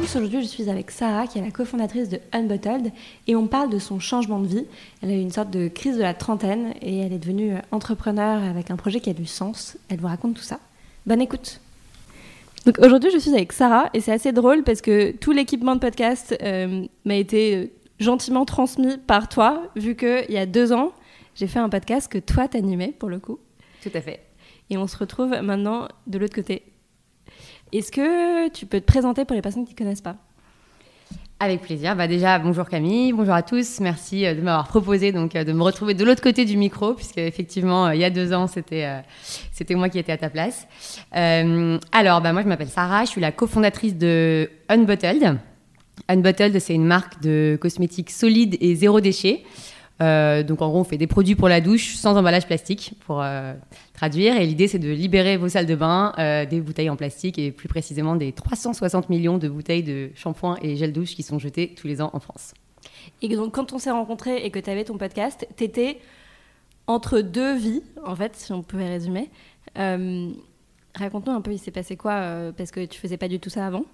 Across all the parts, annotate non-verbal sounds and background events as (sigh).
Tous, aujourd'hui je suis avec Sarah qui est la cofondatrice de Unbottled et on parle de son changement de vie. Elle a eu une sorte de crise de la trentaine et elle est devenue entrepreneur avec un projet qui a du sens. Elle vous raconte tout ça. Bonne écoute donc aujourd'hui, je suis avec Sarah et c'est assez drôle parce que tout l'équipement de podcast euh, m'a été euh, gentiment transmis par toi, vu qu'il y a deux ans, j'ai fait un podcast que toi t'animais pour le coup. Tout à fait. Et on se retrouve maintenant de l'autre côté. Est-ce que tu peux te présenter pour les personnes qui ne connaissent pas? Avec plaisir. Bah déjà, bonjour Camille, bonjour à tous. Merci euh, de m'avoir proposé donc euh, de me retrouver de l'autre côté du micro, puisque effectivement, euh, il y a deux ans, c'était moi qui étais à ta place. alors, bah, moi, je m'appelle Sarah, je suis la cofondatrice de Unbottled. Unbottled, c'est une marque de cosmétiques solides et zéro déchet. Euh, donc en gros, on fait des produits pour la douche sans emballage plastique, pour euh, traduire. Et l'idée, c'est de libérer vos salles de bain euh, des bouteilles en plastique et plus précisément des 360 millions de bouteilles de shampoing et gel douche qui sont jetées tous les ans en France. Et donc quand on s'est rencontrés et que tu avais ton podcast, tu étais entre deux vies, en fait, si on pouvait résumer. Raconte-nous un peu, il s'est passé quoi Parce que tu faisais pas du tout ça avant?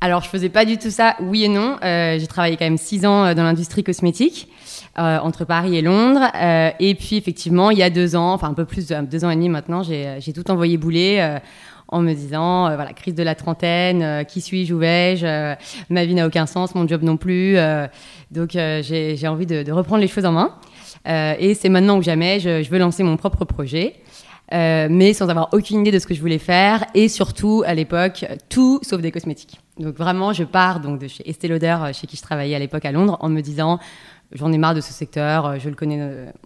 Alors, je faisais pas du tout ça, oui et non. Euh, j'ai travaillé quand même six ans euh, dans l'industrie cosmétique, euh, entre Paris et Londres. Euh, et puis, effectivement, il y a deux ans, enfin un peu plus de deux ans et demi maintenant, j'ai tout envoyé bouler euh, en me disant, voilà, crise de la trentaine, qui suis-je, où vais-je Ma vie n'a aucun sens, mon job non plus. donc, j'ai envie de, de, reprendre les choses en main. et c'est maintenant ou jamais, je, je veux lancer mon propre projet. Euh, mais sans avoir aucune idée de ce que je voulais faire et surtout à l'époque tout sauf des cosmétiques. Donc vraiment, je pars donc de chez Estée Lauder, euh, chez qui je travaillais à l'époque à Londres, en me disant j'en ai marre de ce secteur, euh, je le connais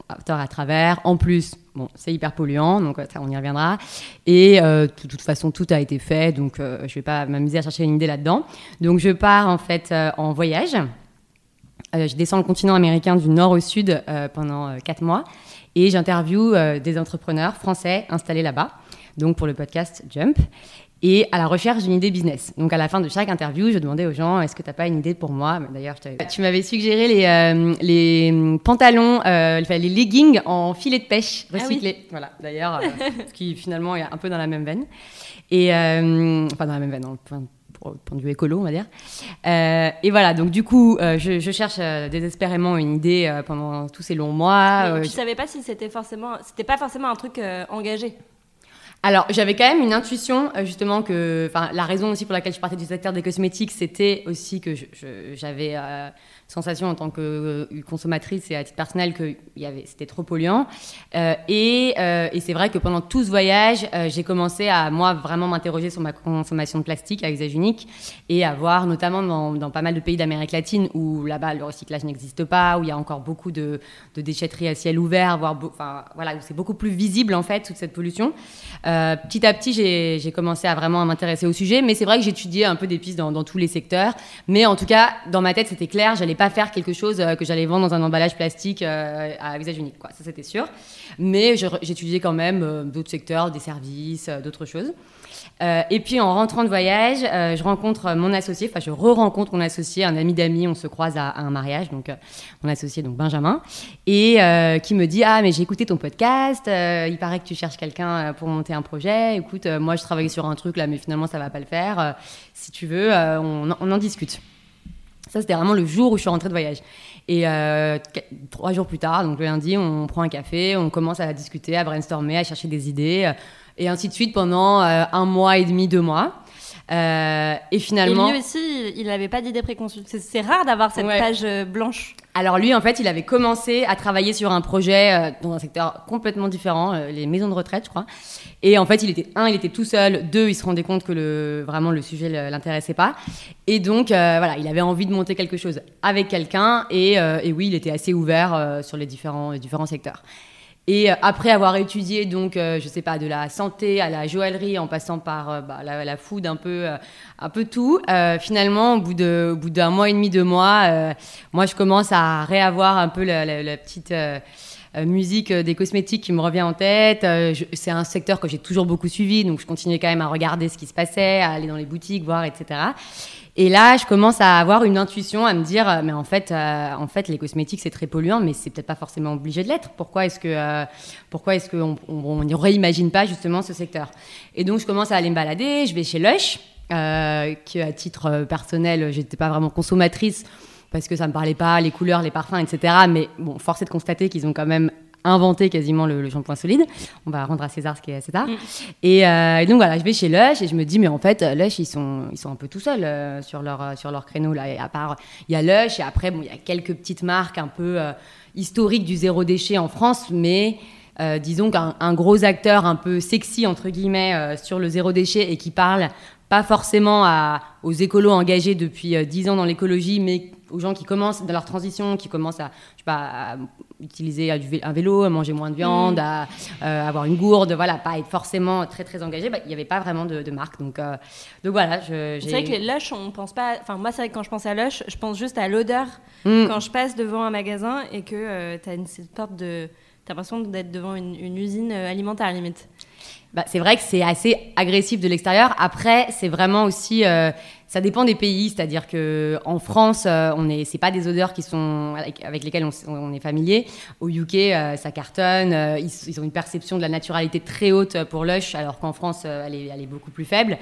à à travers. En plus, bon, c'est hyper polluant, donc on y reviendra. Et de toute façon, tout a été fait, donc je vais pas m'amuser à chercher une idée là-dedans. Donc je pars en fait en voyage. je descends le continent américain du nord au sud pendant quatre mois et j'interviewe euh, des entrepreneurs français installés là-bas, donc pour le podcast Jump, et à la recherche d'une idée business. Donc à la fin de chaque interview, je demandais aux gens est-ce que tu n'as pas une idée pour moi? D'ailleurs, tu m'avais suggéré les, euh, les pantalons, euh, les leggings en filet de pêche ah recyclés. Voilà, d'ailleurs, (laughs) ce qui finalement est un peu dans la même veine. Et enfin dans la même veine, hein, pour, point de vue écolo, on va dire. Euh, et voilà, donc du coup, euh, je, cherche euh, désespérément une idée pendant tous ces longs mois. Mais tu savais pas si c'était forcément, c'était pas forcément un truc engagé? Alors, j'avais quand même une intuition, justement, que, enfin, la raison aussi pour laquelle je partais du secteur des cosmétiques, c'était aussi que j'avais sensation en tant que euh, consommatrice et à titre personnel que c'était trop polluant. Euh, et, euh, et c'est vrai que pendant tout ce voyage, j'ai commencé à, moi, vraiment m'interroger sur ma consommation de plastique à usage unique et à voir, notamment dans, pas mal de pays d'Amérique latine où là-bas le recyclage n'existe pas, où il y a encore beaucoup de, de déchetterie à ciel ouvert, voire, enfin, voilà, où c'est beaucoup plus visible en fait toute cette pollution. petit à petit, j'ai commencé à vraiment m'intéresser au sujet, mais c'est vrai que j'étudiais un peu des pistes dans, dans tous les secteurs. Mais en tout cas, dans ma tête, c'était clair, j'allais pas faire quelque chose euh, que j'allais vendre dans un emballage plastique euh, à visage unique, quoi. Ça, c'était sûr. Mais j'étudiais quand même euh, d'autres secteurs, des services, d'autres choses. et puis en rentrant de voyage, je rencontre mon associé, enfin je re-rencontre mon associé, un ami d'amis, on se croise à, un mariage, donc mon associé, donc Benjamin, et qui me dit Ah, mais j'ai écouté ton podcast, il paraît que tu cherches quelqu'un pour monter un projet. Écoute, moi je travaille sur un truc là, mais finalement ça va pas le faire. si tu veux, on en discute. Ça, c'était vraiment le jour où je suis rentrée de voyage. Et euh, trois jours plus tard, donc le lundi, on prend un café, on commence à discuter, à brainstormer, à chercher des idées, euh, et ainsi de suite pendant euh, un mois et demi, deux mois. et finalement. Et lui aussi, il n'avait pas d'idée préconçue. C'est rare d'avoir cette page blanche. Alors lui, en fait, il avait commencé à travailler sur un projet dans un secteur complètement différent, les maisons de retraite, je crois. Et en fait, il était un, il était tout seul. Deux, il se rendait compte que le, vraiment le sujet l'intéressait pas. Et donc, voilà, il avait envie de monter quelque chose avec quelqu'un. Et, et, oui, il était assez ouvert sur les différents, les différents secteurs. Et euh, après avoir étudié, donc, euh, je sais pas, de la santé à la joaillerie, en passant par euh, bah, la, food, un peu, un peu tout, finalement, au bout d'un mois et demi, deux mois, moi, je commence à réavoir un peu la, la petite musique des cosmétiques qui me revient en tête. c'est un secteur que j'ai toujours beaucoup suivi, donc je continuais quand même à regarder ce qui se passait, à aller dans les boutiques, voir, etc. Et là, je commence à avoir une intuition, à me dire, euh, mais en fait, euh, en fait, les cosmétiques c'est très polluant, mais c'est peut-être pas forcément obligé de l'être. Pourquoi est-ce que, euh, est-ce qu'on on, ne réimagine pas justement ce secteur? Et donc, je commence à aller me balader. Je vais chez Lush, qui à titre personnel, j'étais pas vraiment consommatrice parce que ça me parlait pas, les couleurs, les parfums, etc. Mais bon, force est de constater qu'ils ont quand même inventé quasiment le, shampoing solide. On va rendre à César ce qui est à César. Mm. Euh, et, donc voilà, je vais chez Lush et je me dis, mais en fait, Lush, ils sont, ils sont un peu tout seuls euh, sur, leur, euh, sur leur créneau. Là. Et à part, il y a Lush et après, bon, il y a quelques petites marques un peu historiques du zéro déchet en France, mais. disons qu'un gros acteur un peu sexy entre guillemets sur le zéro déchet et qui parle pas forcément à, aux écolos engagés depuis dix ans dans l'écologie, mais aux gens qui commencent dans leur transition, qui commencent à, je sais pas, utiliser un vélo, à manger moins de viande, mm. à euh, avoir une gourde, voilà, pas être forcément très très engagé, bah, il n'y avait pas vraiment de, marque. Donc, euh, donc voilà. C'est vrai que les Lush, on pense pas. Enfin, moi, c'est vrai que quand je pense à Lush, je pense juste à l'odeur mm. quand je passe devant un magasin et que euh, tu as une, cette porte de. T'as l'impression d'être devant une, une usine alimentaire, limite. Bah, c'est vrai que c'est assez agressif de l'extérieur. Après, c'est vraiment aussi ça dépend des pays, c'est-à-dire que en France, euh, on est, c'est pas des odeurs qui sont avec, lesquelles on, est familier. Au UK, euh, ça cartonne. Euh, ils, ont une perception de la naturalité très haute pour Lush, alors qu'en France, elle est, elle, est, beaucoup plus faible.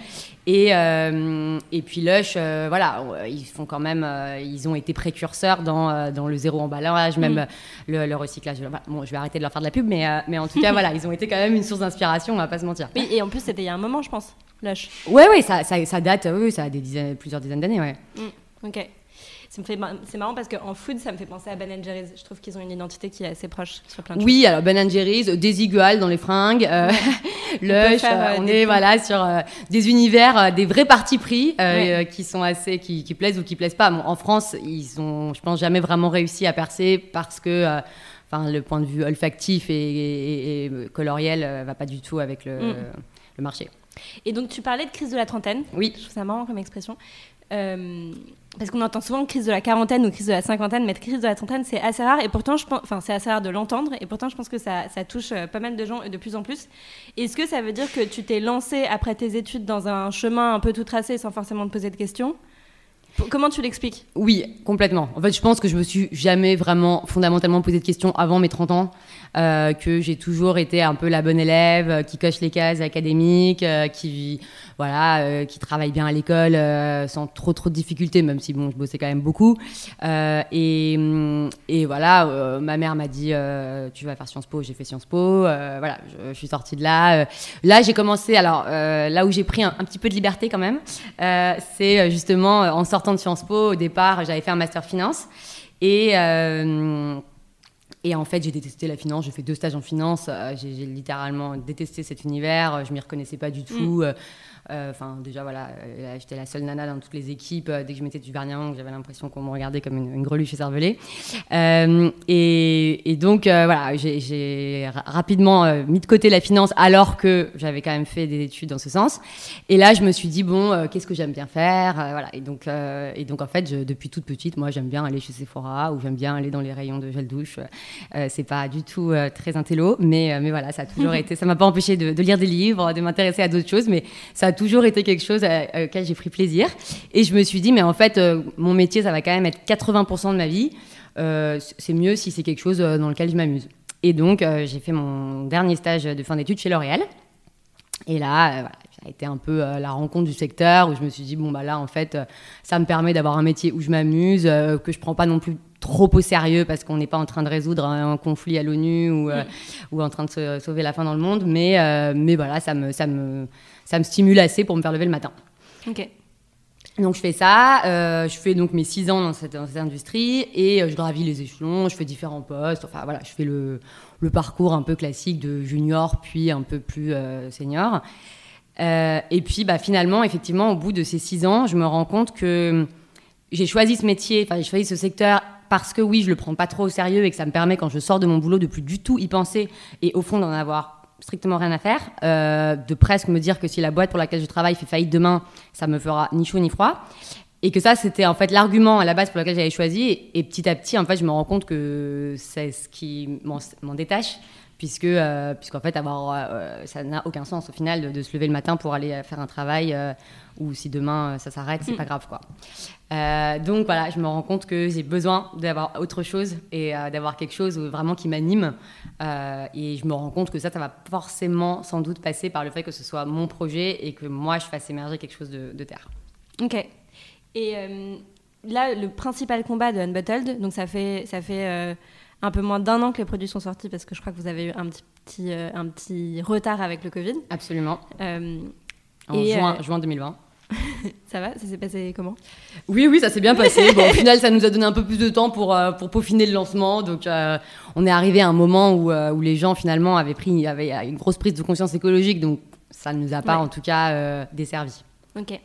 Et, et puis Lush, voilà, ils font quand même, ils ont été précurseurs dans, dans le zéro emballage, même mm. le, recyclage. Bon, je vais arrêter de leur faire de la pub, mais, mais en tout cas, (laughs) voilà, ils ont été quand même une source d'inspiration, on va pas se mentir. Oui, et en plus, c'était il y a un moment, je pense. Lush. Ouais, ouais, ça, ça, ça date, oui, ça a des dizaines, plusieurs dizaines d'années, ouais. Mm, ok. C'est marrant parce qu'en food, ça me fait penser à Ben Jerry's. Je trouve qu'ils ont une identité qui est assez proche sur plein de oui, alors Ben Jerry's, des iguales dans les fringues, euh, (laughs) Lush, on, euh, est voilà, sur euh, des univers, des vrais partis pris qui sont assez, qui, plaisent ou qui plaisent pas. en France, ils ont, je pense, jamais vraiment réussi à percer parce que enfin, le point de vue olfactif et, coloriel va pas du tout avec le, mm. le marché. Et donc, tu parlais de crise de la trentaine. Oui. Je trouve ça marrant comme expression. Euh, parce qu'on entend souvent crise de la quarantaine ou crise de la cinquantaine, mais crise de la trentaine, c'est assez rare. Et pourtant, je pense, enfin, c'est assez rare de l'entendre. Et pourtant, je pense que ça, ça, touche euh, pas mal de gens et de plus en plus. Est-ce que ça veut dire que tu t'es lancé après tes études dans un chemin un peu tout tracé sans forcément te poser de questions? Comment tu l'expliques? Oui, complètement. En fait, je pense que je me suis jamais vraiment fondamentalement posé de questions avant mes 30 ans. Euh, que j'ai toujours été un peu la bonne élève, euh, qui coche les cases académiques, euh, qui voilà, qui travaille bien à l'école sans trop trop de difficultés, même si bon, je bossais quand même beaucoup. Et, mm, et, voilà, ma mère m'a dit tu vas faire Sciences Po, j'ai fait Sciences Po. voilà, je, suis sortie de là. là, j'ai commencé. Alors là où j'ai pris un, un, petit peu de liberté quand même, c'est justement en sortant de Sciences Po. Au départ, j'avais fait un master finance et et en fait, j'ai détesté la finance. J'ai fait deux stages en finance. Euh, j'ai littéralement détesté cet univers. Je m'y reconnaissais pas du tout. Mm. Euh, enfin, déjà, voilà, euh, j'étais la seule nana dans toutes les équipes. Dès que je mettais du vernis j'avais l'impression qu'on me regardait comme une, greluche écervelée. et, et, donc, voilà, j'ai rapidement mis de côté la finance alors que j'avais quand même fait des études dans ce sens. Et là, je me suis dit, bon, qu'est-ce que j'aime bien faire Voilà. Et donc, et donc, en fait, je, depuis toute petite, moi, j'aime bien aller chez Sephora ou j'aime bien aller dans les rayons de gel douche. Euh, c'est pas du tout euh, très intello, mais, euh, mais voilà, ça a toujours (laughs) été. Ça m'a pas empêché de, lire des livres, de m'intéresser à d'autres choses, mais ça a toujours été quelque chose auquel j'ai pris plaisir. Et je me suis dit, mais en fait, mon métier, ça va quand même être 80% de ma vie. c'est mieux si c'est quelque chose dans lequel je m'amuse. Et donc, j'ai fait mon dernier stage de fin d'études chez L'Oréal. Et là, voilà, ça a été un peu la rencontre du secteur où je me suis dit, bon, bah là, en fait, ça me permet d'avoir un métier où je m'amuse, que je prends pas non plus trop au sérieux parce qu'on n'est pas en train de résoudre un, conflit à l'ONU ou, euh, ou, en train de sauver la fin dans le monde. Mais, euh, mais voilà, ça me, ça, me, ça me stimule assez pour me faire lever le matin. Donc je fais ça, euh, je fais donc mes six ans dans cette, industrie et euh, je gravis les échelons, je fais différents postes, enfin voilà, je fais le, parcours un peu classique de junior puis un peu plus euh, senior. Et puis bah, finalement, effectivement, au bout de ces six ans, je me rends compte que j'ai choisi ce métier, enfin j'ai choisi ce secteur parce que oui, je le prends pas trop au sérieux et que ça me permet quand je sors de mon boulot de plus du tout y penser et au fond d'en avoir strictement rien à faire, euh, de presque me dire que si la boîte pour laquelle je travaille fait faillite demain, ça me fera ni chaud ni froid. Et que ça, c'était en fait l'argument à la base pour lequel j'avais choisi. Et, et petit à petit, en fait, je me rends compte que c'est ce qui m'en détache, puisque, euh, puisqu'en fait, avoir, euh, ça n'a aucun sens au final de, de se lever le matin pour aller euh, faire un travail, euh, ou si demain euh, ça s'arrête, c'est Mm. pas grave quoi. Euh, donc voilà, je me rends compte que j'ai besoin d'avoir autre chose et euh, d'avoir quelque chose vraiment qui m'anime. Euh, et je me rends compte que ça, ça va forcément sans doute passer par le fait que ce soit mon projet et que moi je fasse émerger quelque chose de, de terre. Ok. Et euh, là, le principal combat de Unbottled, donc ça fait, ça fait euh, un peu moins d'un an que les produits sont sortis parce que je crois que vous avez eu un petit, petit, euh, un petit retard avec le Covid. Absolument. En Et, juin, juin 2020. (laughs) ça va Ça s'est passé comment? Oui, oui, ça s'est bien passé. (laughs) Bon, au final, ça nous a donné un peu plus de temps pour, euh, pour peaufiner le lancement. Donc, euh, on est arrivé à un moment où, euh, où les gens, finalement, avaient pris avaient une grosse prise de conscience écologique. Donc, ça ne nous a pas, Ouais. en tout cas, desservi. Ok.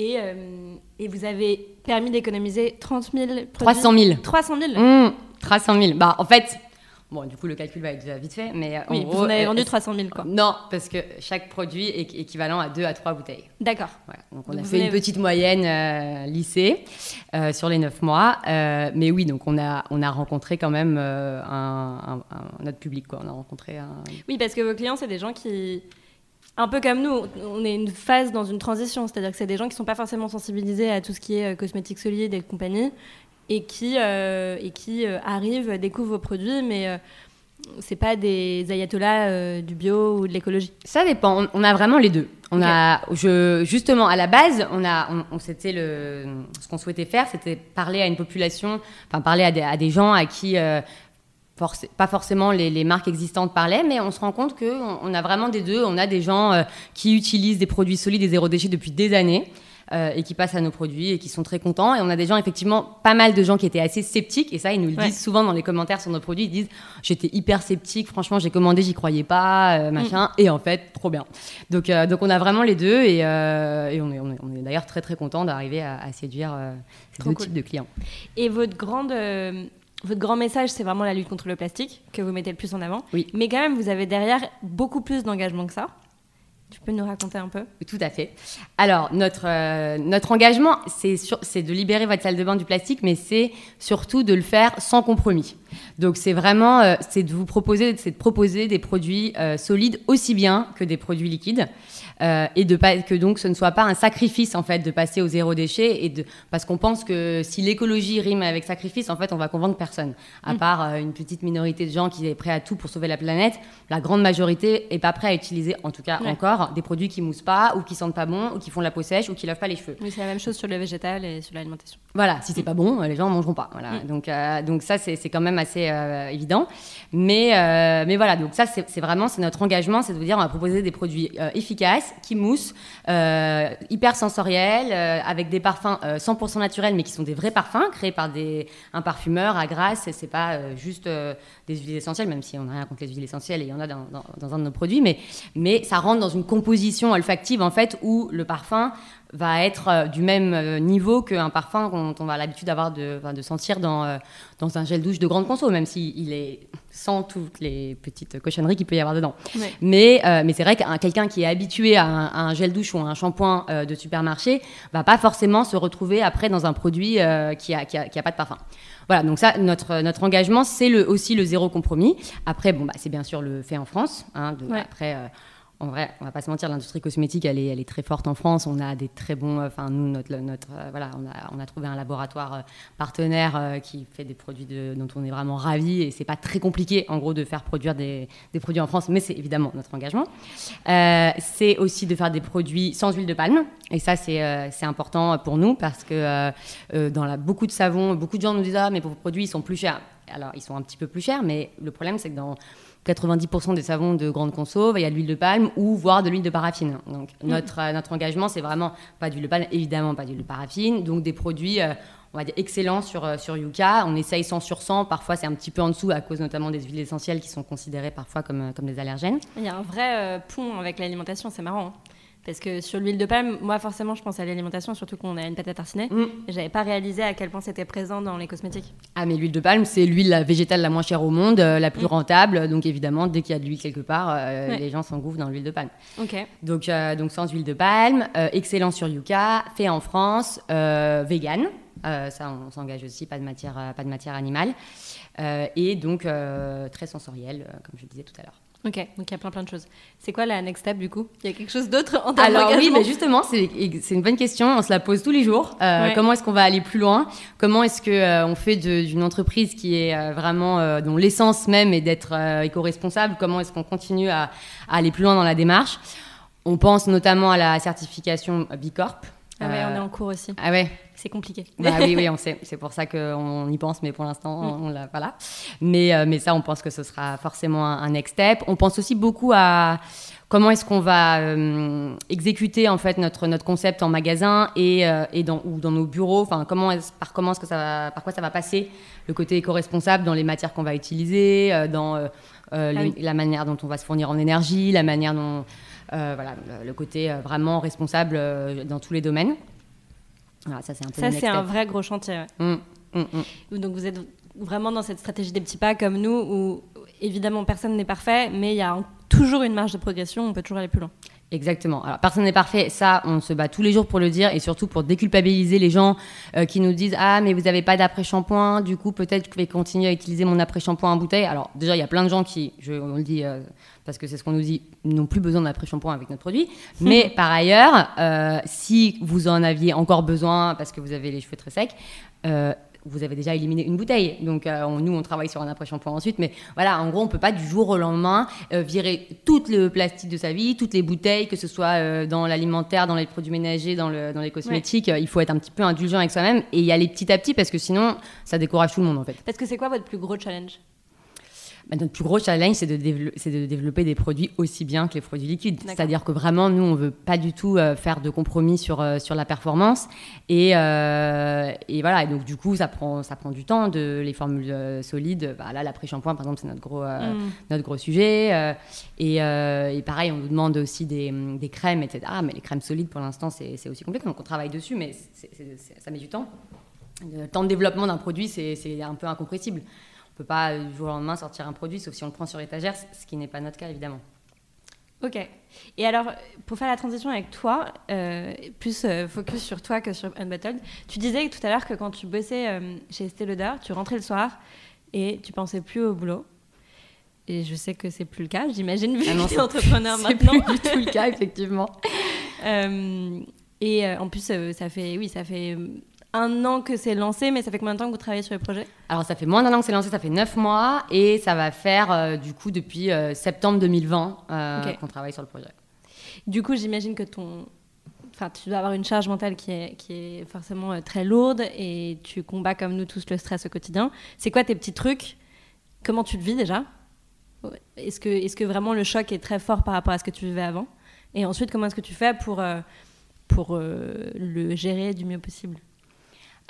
Et, euh, et vous avez permis d'économiser 30 000 produits 300 000. 300 000 Mmh, 300 000. Bah, en fait, bon, du coup, le calcul va être vite fait. Mais euh, en Oui, gros, vous en avez euh, vendu 300 000, quoi. Non, parce que chaque produit est équivalent à 2 à 3 bouteilles. D'accord. Voilà. Donc on Donc a fait une avez- petite moyenne euh, lycée euh, sur les 9 mois. Euh, mais oui, donc on a, on a rencontré quand même euh, un, un- un- notre public. Quoi. On a rencontré un... Oui, parce que vos clients, c'est des gens qui, un peu comme nous, on est une phase dans une transition. C'est-à-dire que c'est des gens qui ne sont pas forcément sensibilisés à tout ce qui est euh, cosmétique solide et compagnie, et qui, euh, et qui euh, arrivent, découvrent vos produits, mais euh, c'est pas des ayatollahs du bio ou de l'écologie. Ça dépend. On, a vraiment les deux. On a, je, justement, à la base, on a, on, on- c'était le, ce qu'on souhaitait faire, c'était parler à une population, enfin parler à des, à des gens à qui, forc- pas forcément les, les marques existantes parlaient, mais on se rend compte que on, a vraiment des deux. On a des gens euh, qui utilisent des produits solides et zéro déchet depuis des années. euh, et qui passent à nos produits et qui sont très contents. Et on a des gens, effectivement, pas mal de gens qui étaient assez sceptiques. Et ça, ils nous le Ouais. disent souvent dans les commentaires sur nos produits. Ils disent J'étais hyper sceptique, franchement, j'ai commandé, j'y croyais pas, euh, machin. Et en fait, trop bien. Donc, euh, donc on a vraiment les deux. Et, et on est, on est, d'ailleurs très, très content d'arriver à, à séduire ces deux cool. types de clients. Et votre grande. Votre grand message, c'est vraiment la lutte contre le plastique que vous mettez le plus en avant. Oui. Mais quand même, vous avez derrière beaucoup plus d'engagement que ça. Tu peux nous raconter un peu? Tout à fait. Alors, notre, euh, notre engagement, c'est de libérer votre salle de bain du plastique, mais c'est surtout de le faire sans compromis. Donc, c'est vraiment, euh, c'est de vous proposer, de proposer des produits euh, solides aussi bien que des produits liquides. Euh, et de pas, que donc ce ne soit pas un sacrifice en fait de passer au zéro déchet et de parce qu'on pense que si l'écologie rime avec sacrifice en fait on va convaincre personne à Mm. part euh, une petite minorité de gens qui est prêt à tout pour sauver la planète la grande majorité est pas prêt à utiliser en tout cas Ouais. encore des produits qui moussent pas ou qui sentent pas bon ou qui font la peau sèche ou qui lavent pas les cheveux Oui, c'est la même chose sur le végétal et sur l'alimentation. voilà, si c'est pas bon, euh, les gens en mangeront pas. Voilà. Mm. Donc, euh, donc ça, c'est c'est quand même assez évident. Mais, mais voilà, donc ça, c'est vraiment c'est notre engagement, c'est de vous dire, on va proposer des produits euh, qui moussent, euh, hyper sensoriels, euh, avec des parfums euh, 100% naturels, mais qui sont des vrais parfums créés par des, un parfumeur à Grasse. Et c'est pas euh, juste euh, des huiles essentielles, même si on n'a rien contre les huiles essentielles et il y en a dans, dans- dans un de nos produits, mais, mais ça rentre dans une composition olfactive en fait où le parfum va être euh, du même euh, niveau qu'un parfum dont on va l'habitude d'avoir de, de sentir dans, euh, dans un gel douche de grande conso, même s'il est sans toutes les petites cochonneries qu'il peut y avoir dedans. Ouais. Mais, euh, mais c'est vrai qu'un quelqu'un qui est habitué à un, à un gel douche ou à un shampoing euh, de supermarché va pas forcément se retrouver après dans un produit euh, qui a, qui, a, qui a pas de parfum. Voilà, donc ça, notre, notre engagement, c'est le, aussi le zéro compromis. Après, bon, bah, c'est bien sûr le fait en France. hein, de- Ouais. Après, euh, en vrai, on va pas se mentir, l'industrie cosmétique, elle est, très forte en France. On a des très bons, euh, enfin nous, notre, euh, voilà, on a, trouvé un laboratoire euh, partenaire qui fait des produits dont on est vraiment ravis et c'est pas très compliqué, en gros, de faire produire des, produits en France, mais c'est évidemment notre engagement. C'est aussi de faire des produits sans huile de palme et ça c'est important pour nous parce que dans la, beaucoup de savons, beaucoup de gens nous disent ah mais vos produits ils sont plus chers. Alors ils sont un petit peu plus chers, mais le problème c'est que dans 90% des savons de grande conso, il y a de l'huile de palme ou voire de l'huile de paraffine. Donc Mm. notre, euh, notre engagement, c'est vraiment pas d'huile de palme, évidemment pas d'huile de paraffine, donc des produits, euh, on va dire, excellents sur, euh, sur Yuka. On essaye 100 sur 100, parfois c'est un petit peu en dessous à cause notamment des huiles essentielles qui sont considérées parfois comme, comme des allergènes. Il y a un vrai euh, pont avec l'alimentation, c'est marrant. hein. Parce que sur l'huile de palme, moi forcément je pense à l'alimentation, surtout qu'on a une pâte à tartiner. Mm. J'avais pas réalisé à quel point c'était présent dans les cosmétiques. Ah mais l'huile de palme, c'est l'huile végétale la moins chère au monde, euh, la plus Mm. rentable, donc évidemment dès qu'il y a de l'huile quelque part, euh, Ouais. les gens s'engouffrent dans l'huile de palme. Ok. Donc, euh, donc sans huile de palme, euh, excellent sur Yuka, fait en France, euh, vegan, euh, ça on s'engage aussi, pas de matière, pas de matière animale, Euh, et donc euh, très sensoriel, comme je le disais tout à l'heure. Ok, donc il y a plein plein de choses. C'est quoi la next step du coup? Il y a quelque chose d'autre en termes Alors oui, mais justement, c'est une bonne question. On se la pose tous les jours. Euh, Ouais. Comment est-ce qu'on va aller plus loin? Comment est-ce que euh, on fait d'une entreprise qui est euh, vraiment dont l'essence même est d'être éco-responsable? Comment est-ce qu'on continue à, à aller plus loin dans la démarche? On pense notamment à la certification B Corp. Ah ouais, on est Euh, en cours aussi. Ah ouais. C'est compliqué. Bah oui, oui, on (laughs) sait. C'est pour ça qu'on y pense, mais pour l'instant, on l'a voilà. Mais, euh, mais ça, on pense que ce sera forcément un, un next step. On pense aussi beaucoup à comment est-ce qu'on va euh, exécuter en fait notre notre concept en magasin et, euh, et dans ou dans nos bureaux. Enfin, comment est par comment est-ce que ça va, par quoi ça va passer le côté éco-responsable dans les matières qu'on va utiliser, euh, dans Ah les- la manière dont on va se fournir en énergie, la manière dont voilà le, le côté euh, vraiment responsable euh, dans tous les domaines. Ça c'est un peu Ça c'est un vrai gros chantier. ouais. Mm, mm, mm. Donc vous êtes vraiment dans cette stratégie des petits pas comme nous où évidemment personne n'est parfait, mais il y a toujours une marge de progression, on peut toujours aller plus loin. Exactement. Alors, personne n'est parfait. Ça, on se bat tous les jours pour le dire et surtout pour déculpabiliser les gens euh, qui nous disent Ah, mais vous n'avez pas d'après-shampoing. Du coup, peut-être que je vais continuer à utiliser mon après-shampoing en bouteille. Alors, déjà, il y a plein de gens qui, je, on le dit euh, parce que c'est ce qu'on nous dit, n'ont plus besoin d'après-shampoing avec notre produit. Mais (laughs) par ailleurs, euh, si vous en aviez encore besoin parce que vous avez les cheveux très secs, euh, vous avez déjà éliminé une bouteille. Donc, euh, on- nous, on travaille sur un après-shampoing ensuite. Mais voilà, en gros, on peut pas du jour au lendemain euh, virer tout le plastique de sa vie, toutes les bouteilles, que ce soit euh, dans l'alimentaire, dans les produits ménagers, dans, le, dans les cosmétiques. Il faut être un petit peu indulgent avec soi-même et y aller petit à petit parce que sinon, ça décourage tout le monde en fait. Parce que c'est quoi votre plus gros challenge? Bah, notre plus gros challenge, c'est de, développer des produits aussi bien que les produits liquides. C'est-à-dire que vraiment, nous, on veut pas du tout euh, faire de compromis sur, euh, sur la performance. Et, euh, et voilà, et donc du coup, ça prend, ça prend du temps. De, les formules solides, bah, là, l'après-shampoing, par exemple, c'est notre gros, Mm. notre gros sujet. et, et pareil, on nous demande aussi des, des crèmes, etc. Ah, mais les crèmes solides, pour l'instant, c'est aussi complexe. Donc on travaille dessus, mais ça met du temps. Le temps de développement d'un produit, c'est un peu incompressible. Peut pas euh, du jour au lendemain sortir un produit, sauf si on le prend sur étagère, ce qui n'est pas notre cas, évidemment. Ok. Et alors, pour faire la transition avec toi, euh, plus euh, focus sur toi que sur Unbottled, tu disais tout à l'heure que quand tu bossais euh, chez Estée Lauder, tu rentrais le soir et tu pensais plus au boulot. Et je sais que c'est plus le cas, j'imagine, vu Ah non, que tu es c'est- entrepreneur (laughs) C'est maintenant. plus du tout le cas, effectivement. (laughs) Et en plus, ça fait, oui, ça fait un an que c'est lancé, mais ça fait combien de temps que vous travaillez sur le projet? Alors, ça fait moins d'un an que c'est lancé, ça fait neuf mois, et ça va faire, euh, du coup, depuis euh, septembre 2020 euh, qu'on travaille sur le projet. Du coup, j'imagine que ton... Enfin, tu dois avoir une charge mentale qui est, qui est forcément très lourde et tu combats comme nous tous le stress au quotidien. C'est quoi tes petits trucs? Comment tu le vis déjà? Est-ce que, est que vraiment le choc est très fort par rapport à ce que tu vivais avant? Et ensuite, comment est-ce que tu fais pour, pour le gérer du mieux possible?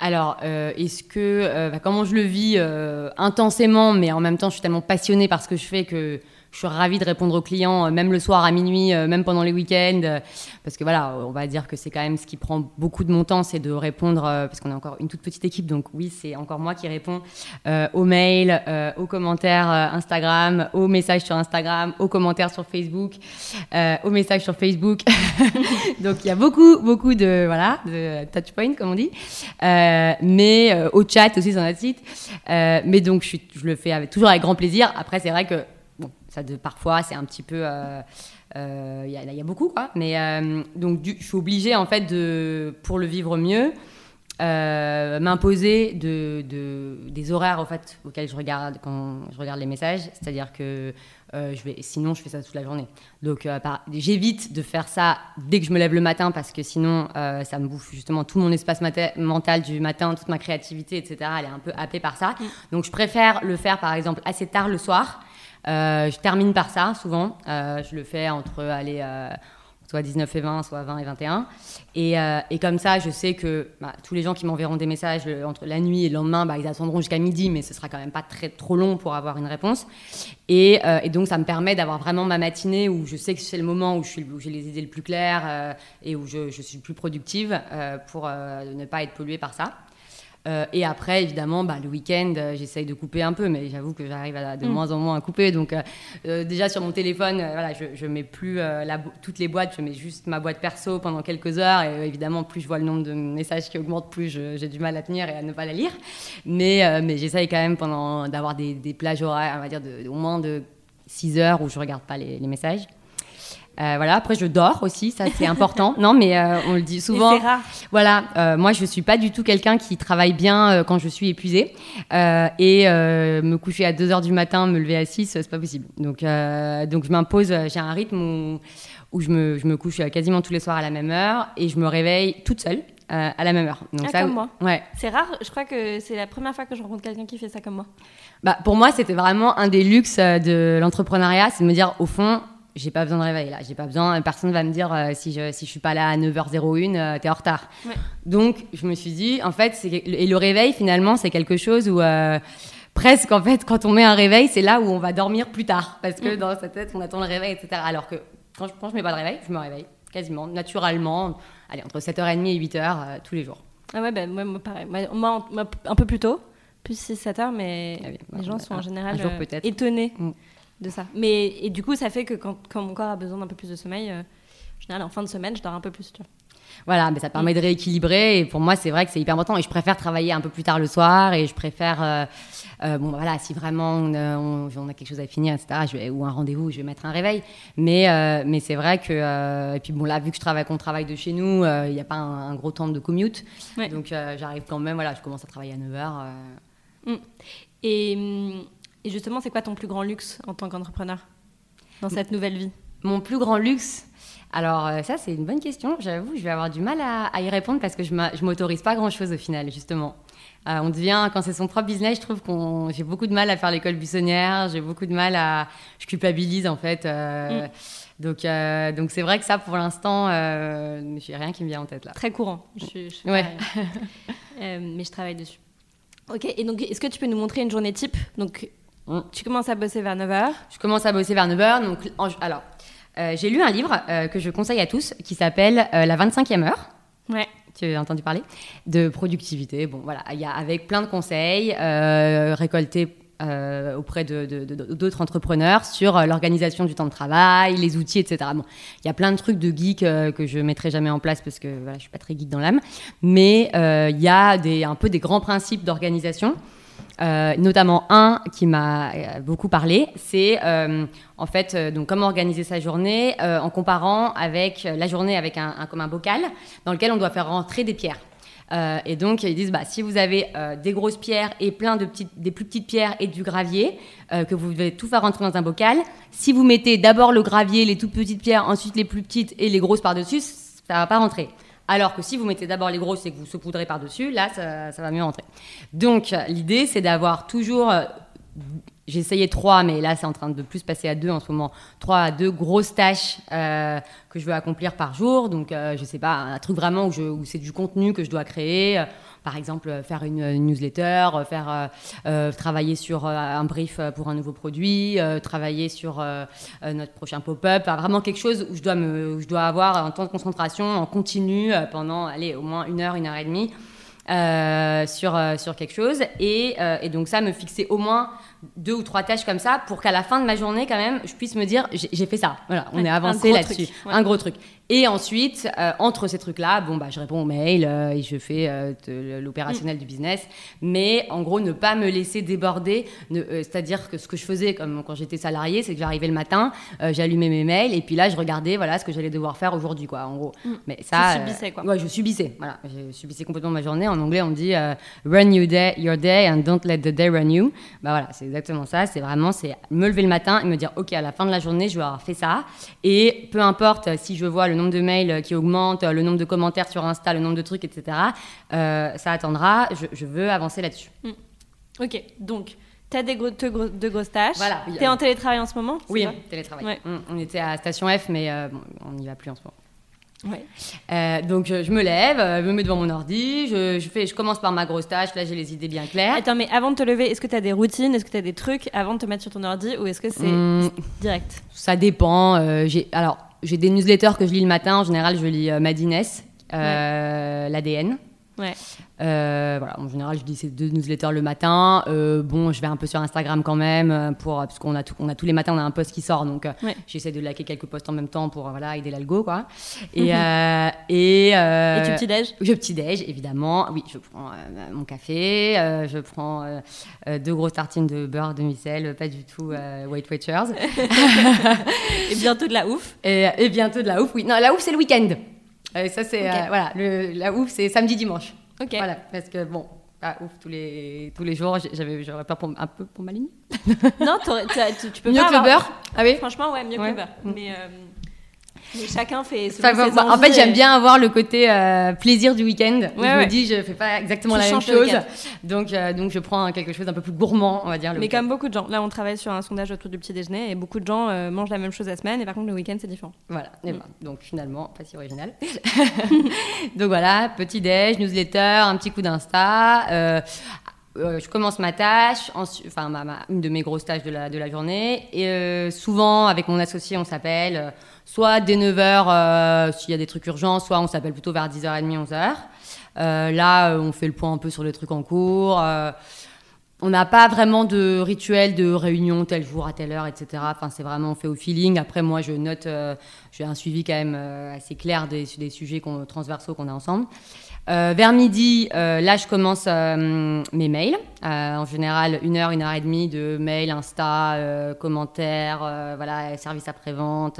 Alors, euh, est-ce que, euh, bah, comment je le vis euh, intensément, mais en même temps, je suis tellement passionnée par ce que je fais que je suis ravie de répondre aux clients, euh, même le soir à minuit, euh, même pendant les week-ends, euh, parce que voilà, on va dire que c'est quand même ce qui prend beaucoup de mon temps, c'est de répondre, parce qu'on est encore une toute petite équipe, donc oui, c'est encore moi qui réponds euh, aux mails, aux commentaires Instagram, aux messages sur Instagram, aux commentaires sur Facebook, aux messages sur Facebook. (laughs) donc il y a beaucoup, beaucoup de voilà, de touch points comme on dit, mais au chat aussi sur notre site. Mais donc je, le fais toujours avec grand plaisir. Après c'est vrai que ça de parfois c'est un petit peu euh, euh, il y, y a beaucoup quoi. Mais euh, donc je suis obligée en fait de pour le vivre mieux. m'imposer de, de- des horaires en fait auxquels je regarde quand je regarde les messages c'est-à-dire que je vais sinon je fais ça toute la journée donc j'évite de faire ça dès que je me lève le matin parce que sinon ça me bouffe justement tout mon espace mental du matin toute ma créativité etc elle est un peu happée par ça donc je préfère le faire par exemple assez tard le soir je termine par ça souvent. je le fais entre aller soit 19 et 20, soit 20 et 21. Et, euh, comme ça, je sais que bah, tous les gens qui m'enverront des messages entre la nuit et le lendemain, bah, ils attendront jusqu'à midi, mais ce sera quand même pas très trop long pour avoir une réponse. Et, euh, donc, ça me permet d'avoir vraiment ma matinée où je sais que c'est le moment où, j'ai les idées le plus claires euh, et où je, je, suis plus productive pour ne pas être polluée par ça. Euh, et après, évidemment, bah, le week-end, euh, j'essaye de couper un peu, mais j'avoue que j'arrive de mm. moins en moins à couper. Donc, euh, déjà sur mon téléphone, voilà, je, ne mets plus toutes les boîtes, je mets juste ma boîte perso pendant quelques heures. Et évidemment, plus je vois le nombre de messages qui augmente, plus j'ai du mal à tenir et à ne pas la lire. Mais, mais j'essaye quand même pendant d'avoir des, plages horaires, on va dire, de, au moins de 6 heures où je regarde pas les messages. Euh, voilà. Après, je dors aussi, ça c'est (laughs) important. non, mais euh, on le dit souvent. C'est rare. Voilà. Euh, moi, je suis pas du tout quelqu'un qui travaille bien quand je suis épuisée et me coucher à 2 h du matin, me lever à 6, c'est pas possible. Donc, donc je m'impose. J'ai un rythme où, je, me, je me couche quasiment tous les soirs à la même heure et je me réveille toute seule. à la même heure. Donc ah, comme moi. Ouais. C'est rare. Je crois que c'est la première fois que je rencontre quelqu'un qui fait ça comme moi. Bah, pour moi, c'était vraiment un des luxes de l'entrepreneuriat, c'est de me dire, au fond, j'ai pas besoin de réveil là, j'ai pas besoin, personne va me dire euh, si, je, si je suis pas là à 9h01, euh, t'es en retard. Donc je me suis dit, en fait, et le réveil finalement, c'est quelque chose où euh, presque en fait, quand on met un réveil, c'est là où on va dormir plus tard, parce que mm. dans sa tête, on attend le réveil, etc. Alors que quand je, quand je mets pas de réveil, je me réveille quasiment, naturellement, allez, entre 7h30 et 8h tous les jours. Ah ouais, ben moi, pareil, moi, un peu plus tôt, plus 6-7h, mais ah les bah, gens sont en général étonnés. Mm de ça. Mais et du coup, ça fait que quand, quand mon corps a besoin d'un peu plus de sommeil, euh, en général, en fin de semaine, je dors un peu plus. Tu vois. Voilà, mais ça permet de rééquilibrer. Et pour moi, c'est vrai que c'est hyper important. Et je préfère travailler un peu plus tard le soir. Et je préfère, euh, euh, bon, voilà, si vraiment on, on, a quelque chose à finir, etc., je vais, ou un rendez-vous, je vais mettre un réveil. Mais, mais c'est vrai que, et puis bon, là, vu que je travaille, qu'on travaille de chez nous, il n'y a pas un, gros temps de commute. Donc j'arrive quand même, voilà, je commence à travailler à 9h. Mm. Et. Et justement, c'est quoi ton plus grand luxe en tant qu'entrepreneur dans cette nouvelle vie? Mon plus grand luxe? Alors euh, ça c'est une bonne question, j'avoue je vais avoir du mal à, y répondre parce que je ne m'autorise pas grand-chose au final justement. Euh, on devient, quand c'est son propre business, je trouve qu'on j'ai beaucoup de mal à faire l'école buissonnière, j'ai beaucoup de mal à... Je culpabilise en fait. Euh, mm. Donc donc c'est vrai que ça pour l'instant, euh, j'ai rien qui me vient en tête là. Très courant, je suis, ouais. (laughs) mais je travaille dessus. Ok, et donc est-ce que tu peux nous montrer une journée type? Donc Mm. Tu commences à bosser vers 9h Je commence à bosser vers 9h. Donc, alors, euh, j'ai lu un livre euh, que je conseille à tous qui s'appelle euh, La 25e heure. Ouais. Tu as entendu parler? De productivité. Bon, voilà, il y a avec plein de conseils récoltés auprès d'autres entrepreneurs sur l'organisation du temps de travail, les outils, etc. Bon, il y a plein de trucs de geek que je mettrai jamais en place parce que voilà, je suis pas très geek dans l'âme, mais il y a des, un peu des grands principes d'organisation euh, notamment un qui m'a euh, beaucoup parlé, c'est euh, en fait donc comment organiser sa journée en comparant avec la journée avec un, comme un bocal dans lequel on doit faire rentrer des pierres. et donc ils disent bah, si vous avez des grosses pierres et plein de petites, des plus petites pierres et du gravier, que vous devez tout faire rentrer dans un bocal, si vous mettez d'abord le gravier, les toutes petites pierres, ensuite les plus petites et les grosses par-dessus, ça va pas rentrer. Alors que si vous mettez d'abord les grosses et que vous saupoudrez par-dessus, là, ça, va mieux rentrer. Donc, l'idée, c'est d'avoir toujours. Euh, j'ai essayé trois, mais là, c'est en train de plus passer à deux en ce moment. Trois à deux grosses tâches euh, que je veux accomplir par jour. Donc, euh, je sais pas, un truc vraiment où, où c'est du contenu que je dois créer par exemple euh, faire une, newsletter, euh, faire euh, travailler sur un brief pour un nouveau produit, travailler sur notre prochain pop-up, vraiment quelque chose où je dois me, où je dois avoir un temps de concentration en continu pendant au moins une heure, une heure et demie. sur, sur quelque chose. Et, et, donc ça, me fixer au moins deux ou trois tâches comme ça pour qu'à la fin de ma journée, quand même, je puisse me dire, j'ai fait ça. Voilà, on est avancé là-dessus. Un gros truc. Et ensuite, euh, entre ces trucs-là, bon, bah, je réponds aux mails euh, et je fais euh, l'opérationnel du business. Mais en gros, ne pas me laisser déborder. C'est-à-dire que ce que je faisais comme quand j'étais salarié, c'est que j'arrivais le matin, j'allumais mes mails et puis là, je regardais voilà, ce que j'allais devoir faire aujourd'hui, quoi, en gros. Mm. Mais ça, tu subissais, quoi. Ouais, je subissais. Voilà, je subissais complètement ma journée. En anglais, on dit run your day, your day and don't let the day run you. Bah voilà, c'est exactement ça. C'est vraiment, c'est me lever le matin et me dire, OK, à la fin de la journée, je vais avoir fait ça. Et peu importe si je vois le nombre de mails qui augmente, le nombre de commentaires sur Insta, le nombre de trucs, etc. Euh, ça attendra. Je, veux avancer là-dessus. Mm. Ok, donc T'as des gros, deux, gros- deux grosses tâches. Voilà. T'es en télétravail en ce moment Oui, télétravail. Ouais. Mm, On était à Station F, mais euh, bon, on n'y va plus en ce moment. Ouais. Euh, donc je, je me lève, euh, je me mets devant mon ordi, je, je fais, je commence par ma grosse tâche. Là, j'ai les idées bien claires. Attends, mais avant de te lever, est-ce que t'as des routines? Est-ce que t'as des trucs avant de te mettre sur ton ordi ou est-ce que c'est Mm, direct? Ça dépend. euh, alors j'ai des newsletters que je lis le matin. En général, je lis euh, Madines, euh, l'ADN. Ouais. Euh, voilà, en général, je lis ces deux newsletters le matin. Euh, bon, je vais un peu sur Instagram quand même, euh, pour, parce qu'on a, tout- on a tous les matins, on a un post qui sort, donc Ouais. j'essaie de liker quelques posts en même temps pour voilà, aider l'algo, quoi. (laughs) Et, euh, et, Et tu petit-déj? Je petit déj, évidemment. Oui, je prends mon café, je prends deux grosses tartines de beurre demi-sel, pas du tout Weight Watchers. (laughs) Et bientôt de la ouf. Et, et bientôt de la ouf, oui. Non, la ouf, c'est le week-end. Ça, c'est. Voilà, le, la ouf, c'est samedi-dimanche. Ok. Voilà, parce que bon, la ouf, tous les, tous les jours, j'avais, j'aurais peur pour, un peu pour ma ligne. Non, tu, tu peux Mieux pas que le avoir- beurre? Ah oui? Franchement, ouais, mieux que le beurre. Mais, euh, mais chacun fait. Enfin, ses En fait, j'aime bien avoir le côté euh, plaisir du week-end. Ouais, je ouais. me dis, je fais pas exactement Tu la même chose. Donc, euh, donc, je prends quelque chose d'un peu plus gourmand, on va dire. Le Mais comme beaucoup de gens, là on travaille sur un sondage autour du petit déjeuner et beaucoup de gens euh, mangent la même chose la semaine et par contre le week-end c'est différent. Voilà, Mm. ben, donc finalement, pas si original. (laughs) donc voilà, petit déj, newsletter, un petit coup d'insta. Euh, je commence ma tâche, enfin une de mes grosses tâches de la, journée. Et euh, souvent, avec mon associé, on s'appelle euh, soit dès 9h s'il y a des trucs urgents, soit on s'appelle plutôt vers 10h30, 11h. Euh, là, on fait le point un peu sur les trucs en cours. on n'a pas vraiment de rituel de réunion tel jour à telle heure, etc. Enfin, c'est vraiment on fait au feeling. Après, moi, je note, j'ai un suivi quand même assez clair des, des sujets qu'on- transversaux qu'on a ensemble. Euh, vers midi, euh, là, je commence euh, mes mails. En général, une heure, une heure et demie de mails, Insta, commentaires, voilà, service après-vente,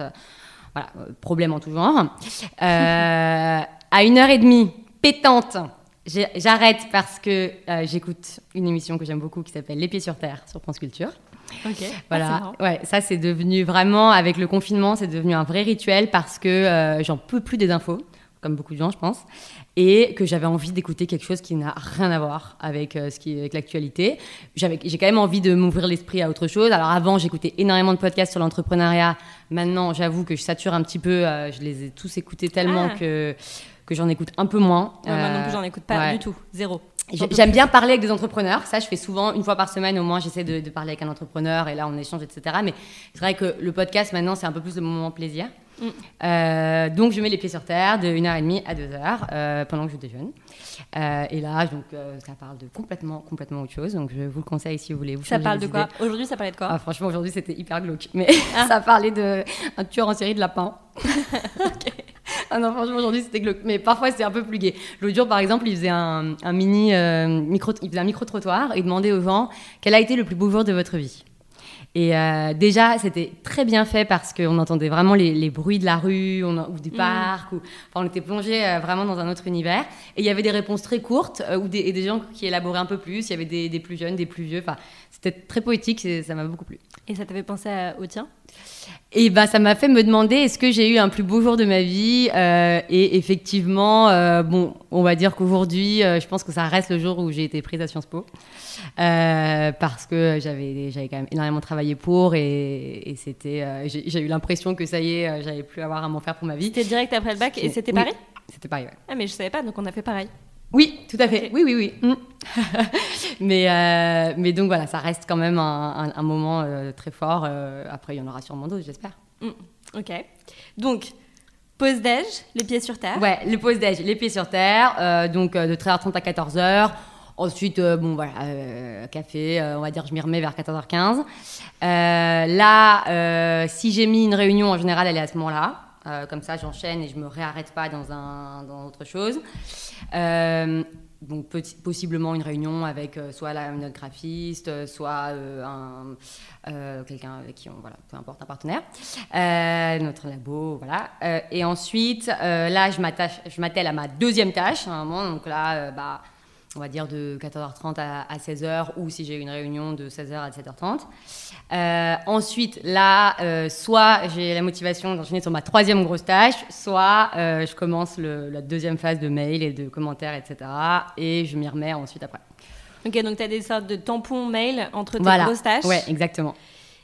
voilà, problème en tout genre. À une heure et demie, pétante, j'arrête parce que j'écoute une émission que j'aime beaucoup qui s'appelle Les Pieds sur Terre sur France Culture. Ok. Voilà, ouais, ça c'est devenu vraiment, avec le confinement, c'est devenu un vrai rituel parce que j'en peux plus des infos, comme beaucoup de gens, je pense, et que j'avais envie d'écouter quelque chose qui n'a rien à voir avec, euh, ce qui, avec l'actualité. J'avais- J'ai quand même envie de m'ouvrir l'esprit à autre chose. Alors avant, j'écoutais énormément de podcasts sur l'entrepreneuriat. Maintenant, j'avoue que je sature un petit peu. euh, je les ai tous écoutés tellement Ah. que, que j'en écoute un peu moins. Ouais, moi non Euh, plus j'en écoute pas ouais. du tout, zéro. J'ai- J'aime bien parler avec des entrepreneurs. Ça, je fais souvent une fois par semaine. Au moins, j'essaie de, de parler avec un entrepreneur et là, on échange, etc. Mais c'est vrai que le podcast, maintenant, c'est un peu plus le moment plaisir. Mm. Euh, donc, je mets les pieds sur terre de 1h30 à 2h euh, pendant que je déjeune. Euh, et là, donc, ça parle de complètement, complètement autre chose. Donc, je vous le conseille si vous voulez vous Ça parle de quoi. Aujourd'hui ça parlait de quoi Ah, franchement, aujourd'hui, c'était hyper glauque. Mais Ah. (laughs) ça parlait d'un tueur en série de lapins. (laughs) (laughs) Ah non, franchement, aujourd'hui, c'était glauque. Mais parfois, c'est un peu plus gai. L'autre jour, par exemple, il faisait un, un mini euh, micro, il faisait un micro-trottoir et il demandait aux gens quel a été le plus beau jour de votre vie. Et euh, déjà, c'était très bien fait parce qu'on entendait vraiment les, les bruits de la rue on, ou du parc. Ou, enfin, on était plongé euh, vraiment dans un autre univers. Et il y avait des réponses très courtes euh, ou des, et des gens qui élaboraient un peu plus. Il y avait des, des plus jeunes, des plus vieux. Enfin, c'était très poétique et ça m'a beaucoup plu. Et ça t'avait pensé à- au tien? Et bah, ça m'a fait me demander est-ce que j'ai eu un plus beau jour de ma vie? Euh, Et effectivement, euh, bon, on va dire qu'aujourd'hui, euh, je pense que ça reste le jour où j'ai été prise à Sciences Po. Parce que j'avais j'avais quand même énormément travaillé pour et, et c'était j'ai j'ai eu l'impression que ça y est, j'allais plus avoir à m'en faire pour ma vie. C'était direct après le bac et c'était Oui. Paris? C'était pareil, ouais. Ah mais je savais pas donc on a fait pareil. Oui, tout à fait. Oui, oui, oui. Mm. (laughs) mais, euh, mais donc voilà, ça reste quand même un, un- un moment euh, très fort. Euh, après, il y en aura sûrement d'autres, j'espère. Ok. Donc pause déj, les pieds sur terre. Ouais, le pause-déj, les pieds sur terre, donc de 13h30 à 14h. Ensuite, bon voilà, café, on va dire je m'y remets vers 14h15. Euh, là, si j'ai mis une réunion, en général, elle est à ce moment-là. Euh, comme ça, j'enchaîne et je me réarrête pas dans, un, dans autre chose. Euh, donc possiblement une réunion avec euh, soit notre graphiste, soit un, quelqu'un avec qui on, voilà, peu importe, un partenaire, notre labo, voilà. Et ensuite, là, je m'attelle à ma deuxième tâche, moment, donc là, bah, on va dire de 14h30 à, à 16h, ou si j'ai une réunion de 16h à 17h30. Euh, ensuite, là, euh, soit j'ai la motivation d'enchaîner sur ma troisième grosse tâche, soit euh, je commence le- la deuxième phase de mail et de commentaires, etc. Et je m'y remets ensuite après. Ok, donc tu as des sortes de tampons mail entre tes Voilà. grosses tâches. Ouais, exactement.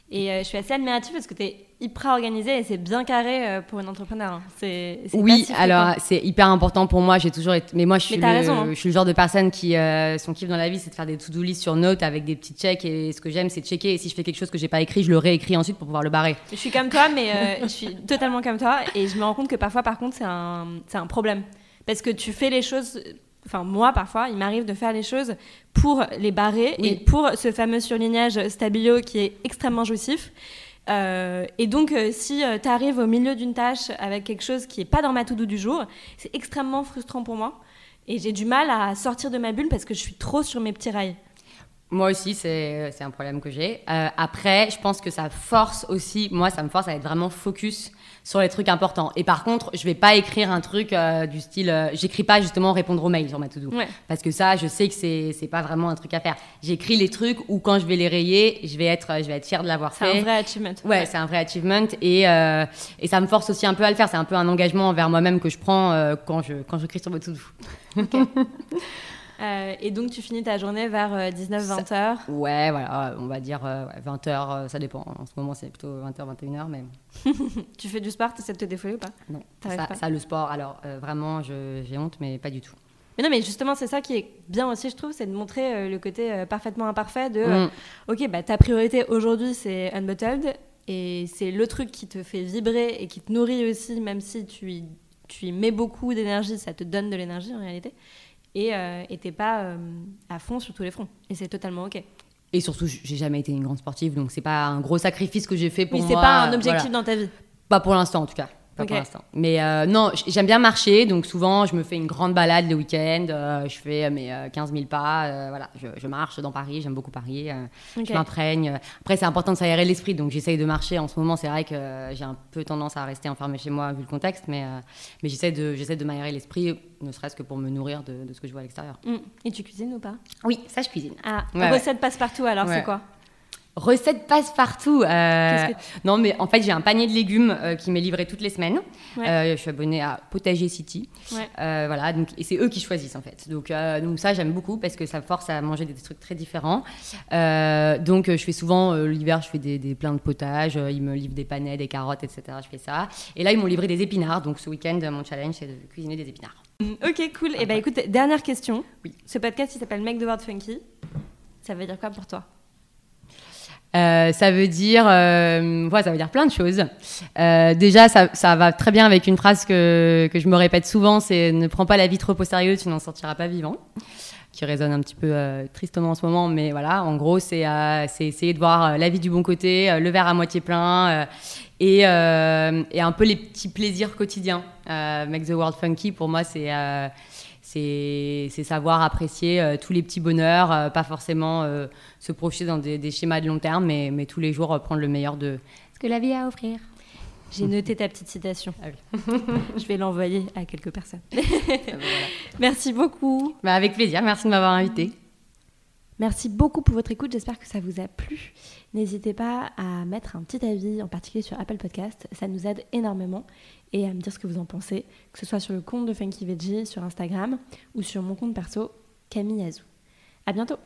Et je suis assez admirative parce que tu es hyper organisée et c'est bien carré euh, pour une entrepreneur. hein. C'est, Oui, alors c'est hyper important pour moi. J'ai toujours été. Mais moi, je suis, Mais t'as le, raison, hein. je suis le genre de personne qui, euh, son kiff dans la vie, c'est de faire des to-do list sur Note avec des petits checks. Et ce que j'aime, c'est checker. Et si je fais quelque chose que j'ai pas écrit, je le réécris ensuite pour pouvoir le barrer. Je suis comme toi, mais euh, je suis totalement comme toi. Et je me rends compte que parfois, par contre, c'est un, c'est un problème. Parce que tu fais les choses. Enfin, moi, parfois, il m'arrive de faire les choses pour les barrer Oui. et pour ce fameux surlignage stabilo qui est extrêmement jouissif. Euh, et donc, euh, si tu arrives au milieu d'une tâche avec quelque chose qui n'est pas dans ma to-do du jour, c'est extrêmement frustrant pour moi. Et j'ai du mal à sortir de ma bulle parce que je suis trop sur mes petits rails. Moi aussi, c'est un problème que j'ai. Euh, après, je pense que ça force aussi, moi, ça me force à être vraiment focus sur les trucs importants. Et par contre, je vais pas écrire un truc euh, du style, euh, j'écris pas justement répondre aux mails sur ma to-do. Ouais. Parce que ça, je sais que c'est c'est pas vraiment un truc à faire. J'écris les trucs où quand je vais les rayer, je vais être, je vais être fière de l'avoir C'est fait. un vrai achievement. Ouais, c'est un vrai achievement et, euh, et ça me force aussi un peu à le faire. C'est un peu un engagement envers moi-même que je prends euh, quand je quand j'écris sur votre to-do. (laughs) Euh, et donc, tu finis ta journée vers 19-20 heures. Ouais, voilà, on va dire 20h, ça dépend. En ce moment, c'est plutôt 20h, 21h, mais (laughs) Tu fais du sport, tu essaies de te défouler ou pas? Non. Ça, pas? ça, le sport, alors euh, vraiment, j'ai honte, mais pas du tout. Mais non, mais justement, c'est ça qui est bien aussi, je trouve, c'est de montrer euh, le côté euh, parfaitement imparfait de euh, Mm. ok, bah, ta priorité aujourd'hui, c'est Unbottled, et c'est le truc qui te fait vibrer et qui te nourrit aussi, même si tu y, tu y mets beaucoup d'énergie, ça te donne de l'énergie en réalité, et euh, et t'es pas euh, à fond sur tous les fronts. Et c'est totalement ok. Et surtout, j'ai jamais été une grande sportive, donc c'est pas un gros sacrifice que j'ai fait pour Oui, moi. c'est pas un euh, objectif voilà. dans ta vie. Pas pour l'instant, en tout cas. Pas pour l'instant. Mais euh, non, j'aime bien marcher, donc souvent je me fais une grande balade le week-end. euh, je fais euh, mes euh, 15 000 pas. euh, voilà, je, je marche dans Paris, j'aime beaucoup Paris. euh, Ok. Je m'imprègne. Après, c'est important de s'aérer l'esprit, donc j'essaye de marcher. En ce moment, c'est vrai que j'ai un peu tendance à rester enfermée chez moi vu le contexte, mais, mais j'essaie de, de m'aérer l'esprit, ne serait-ce que pour me nourrir de, de ce que je vois à l'extérieur. Mm. Et tu cuisines ou pas? Oui, ça, je cuisine. Ah, Ouais, recette passe-partout alors, Ouais. c'est quoi? Recette passe-partout. euh, que Non, mais en fait, j'ai un panier de légumes euh, qui m'est livré toutes les semaines. Ouais. Euh, je suis abonnée à Potager City. Ouais. Voilà, donc, et c'est eux qui choisissent en fait. Donc, donc ça, j'aime beaucoup parce que ça me force à manger des trucs très différents. Donc, je fais souvent l'hiver, je fais des, des pleins de potage. euh, ils me livrent des panais, des carottes, etc. Je fais ça. Et là, ils m'ont livré des épinards. Donc, ce week-end, mon challenge, c'est de cuisiner des épinards. Mm, Ok, cool. Et ben écoute, dernière question. Oui. Ce podcast, il s'appelle Make the World Funky. Ça veut dire quoi pour toi? Euh, ça veut dire, euh, ça veut dire plein de choses. Euh, déjà, ça, ça va très bien avec une phrase que, que je me répète souvent, c'est ne prends pas la vie trop au sérieux, tu n'en sortiras pas vivant, qui résonne un petit peu euh, tristement en ce moment, mais voilà, en gros, c'est essayer de voir la vie du bon côté, le verre à moitié plein, et, et un peu les petits plaisirs quotidiens. Make the world funky, pour moi, c'est c'est savoir apprécier euh, tous les petits bonheurs, euh, pas forcément euh, se projeter dans des, des schémas de long terme, mais, mais tous les jours euh, prendre le meilleur de ce que la vie a à offrir. J'ai (laughs) noté ta petite citation. Ah (laughs) Je vais l'envoyer à quelques personnes. Merci beaucoup. Bah, avec plaisir, merci de m'avoir invité. Merci beaucoup pour votre écoute. J'espère que ça vous a plu. N'hésitez pas à mettre un petit avis, en particulier sur Apple Podcast. Ça nous aide énormément. Et à me dire ce que vous en pensez, que ce soit sur le compte de Funky Veggie sur Instagram ou sur mon compte perso, Camille Azou. À bientôt.